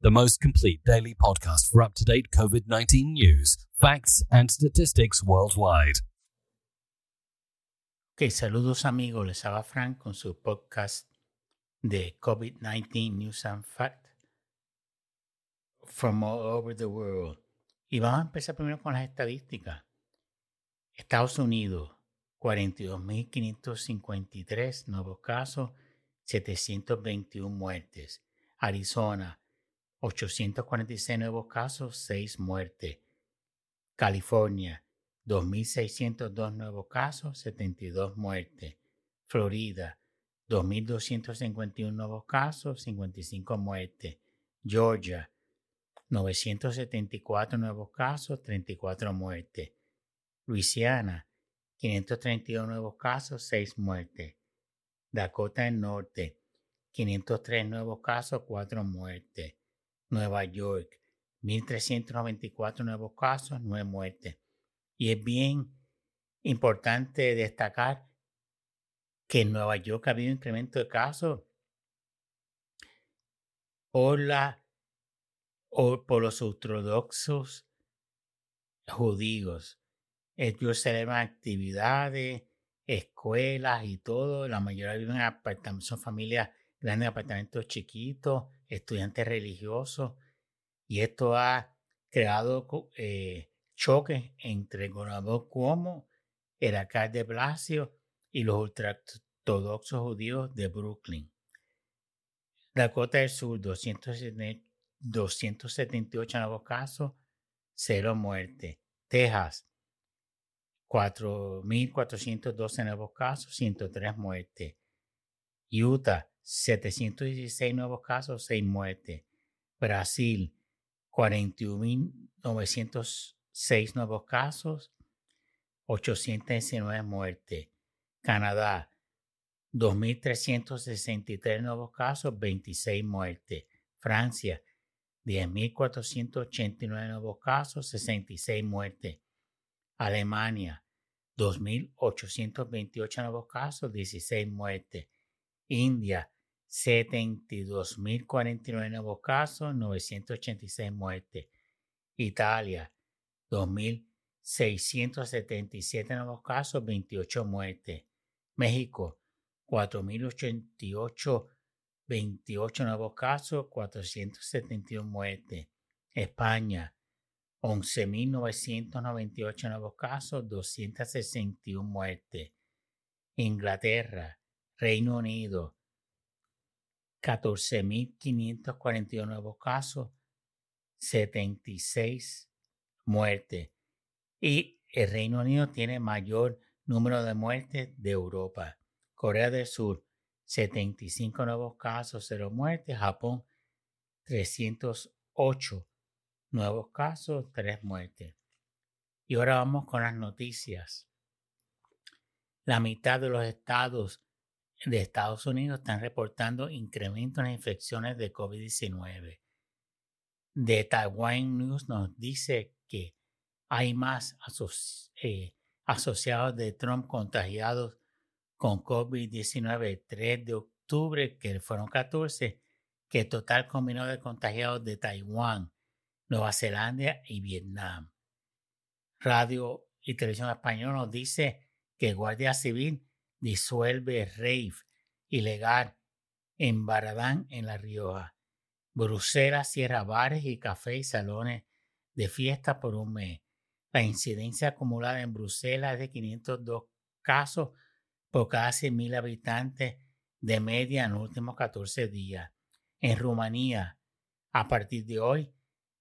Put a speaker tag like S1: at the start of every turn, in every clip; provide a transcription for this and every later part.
S1: the most complete daily podcast for up to date COVID 19 news, facts, and statistics worldwide.
S2: Saludos amigos, les habla Frank con su podcast de COVID-19 News and Facts from all over the world. Y vamos a empezar primero con las estadísticas. Estados Unidos, 42.553 nuevos casos, 721 muertes. Arizona, 846 nuevos casos, 6 muertes. California, 2.602 nuevos casos, 72 muertes. Florida, 2.251 nuevos casos, 55 muertes. Georgia, 974 nuevos casos, 34 muertes. Luisiana, 532 nuevos casos, 6 muertes. Dakota del Norte, 503 nuevos casos, 4 muertes. Nueva York, 1.394 nuevos casos, 9 muertes. Y es bien importante destacar que en Nueva York ha habido incremento de casos por, la, por los ortodoxos judíos. Ellos celebran actividades, escuelas y todo. La mayoría viven en apartamentos, son familias grandes, apartamentos chiquitos, estudiantes religiosos. Y esto ha creado eh, choques entre gobernador Cuomo, el alcalde Blasio y los ultraortodoxos judíos de Brooklyn. Dakota del Sur, 278 nuevos casos, cero muertes. Texas, 4.412 nuevos casos, 103 muertes. Utah, 716 nuevos casos, 6 muertes. Brasil, 41.906 nuevos casos, 819 muertes. Canadá, 2.363 nuevos casos, 26 muertes. Francia, 10.489 nuevos casos, 66 muertes. Alemania, 2.828 nuevos casos, 16 muertes. India, 72.049 nuevos casos, 986 muertes. Italia, 2.677 nuevos casos, 28 muertes. México, 4.088, 28 nuevos casos, 471 muertes. España, 11.998 nuevos casos, 261 muertes. Inglaterra, Reino Unido, 14.541 nuevos casos, 76 muertes. Y el Reino Unido tiene mayor número de muertes de Europa. Corea del Sur, 75 nuevos casos, 0 muertes. Japón, 308 nuevos casos, 3 muertes. Y ahora vamos con las noticias. La mitad de los estados de Estados Unidos están reportando incrementos en infecciones de COVID-19. De Taiwan News nos dice que hay más eh, asociados de Trump contagiados con COVID-19 el 3 de octubre, que fueron 14, que total combinado de contagiados de Taiwán, Nueva Zelanda y Vietnam. Radio y Televisión Española nos dice que Guardia Civil disuelve rave ilegal en Baradán, en La Rioja. Bruselas cierra bares y cafés y salones de fiesta por un mes. La incidencia acumulada en Bruselas es de 502 casos por cada 100.000 habitantes de media en los últimos 14 días. En Rumanía, a partir de hoy,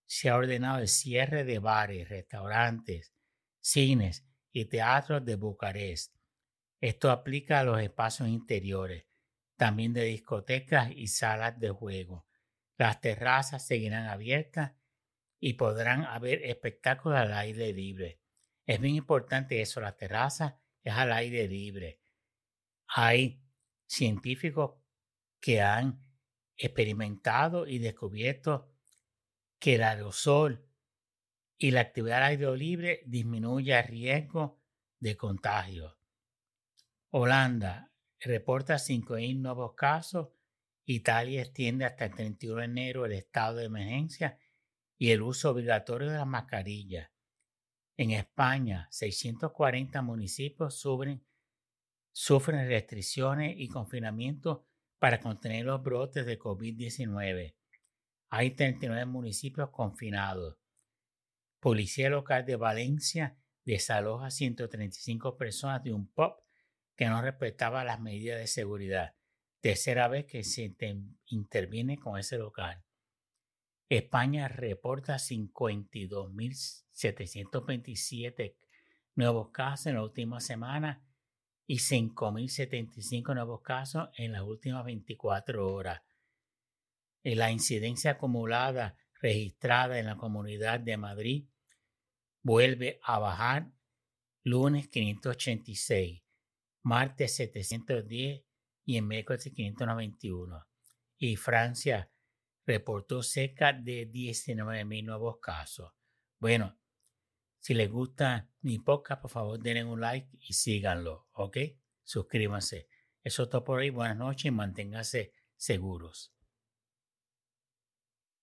S2: se ha ordenado el cierre de bares, restaurantes, cines y teatros de Bucarest. Esto aplica a los espacios interiores, también de discotecas y salas de juego. Las terrazas seguirán abiertas y podrán haber espectáculos al aire libre. Es bien importante eso, las terrazas es al aire libre. Hay científicos que han experimentado y descubierto que el aerosol y la actividad al aire libre disminuye el riesgo de contagio. Holanda reporta 5.000 nuevos casos Italia extiende hasta el 31 de enero el estado de emergencia y el uso obligatorio de las mascarillas. En España, 640 municipios sufren, sufren restricciones y confinamiento para contener los brotes de COVID-19. Hay 39 municipios confinados. Policía local de Valencia desaloja 135 personas de un pub que no respetaba las medidas de seguridad. Tercera vez que se interviene con ese local. España reporta 52.727 nuevos casos en la última semana y 5.075 nuevos casos en las últimas 24 horas. La incidencia acumulada registrada en la comunidad de Madrid vuelve a bajar lunes 586, martes 710 y en miércoles 591. Y Francia reportó cerca de 19.000 nuevos casos. Bueno, si les gusta mi podcast, por favor denle un like y síganlo, ¿ok? Suscríbanse. Eso es todo por hoy. Buenas noches y manténganse seguros.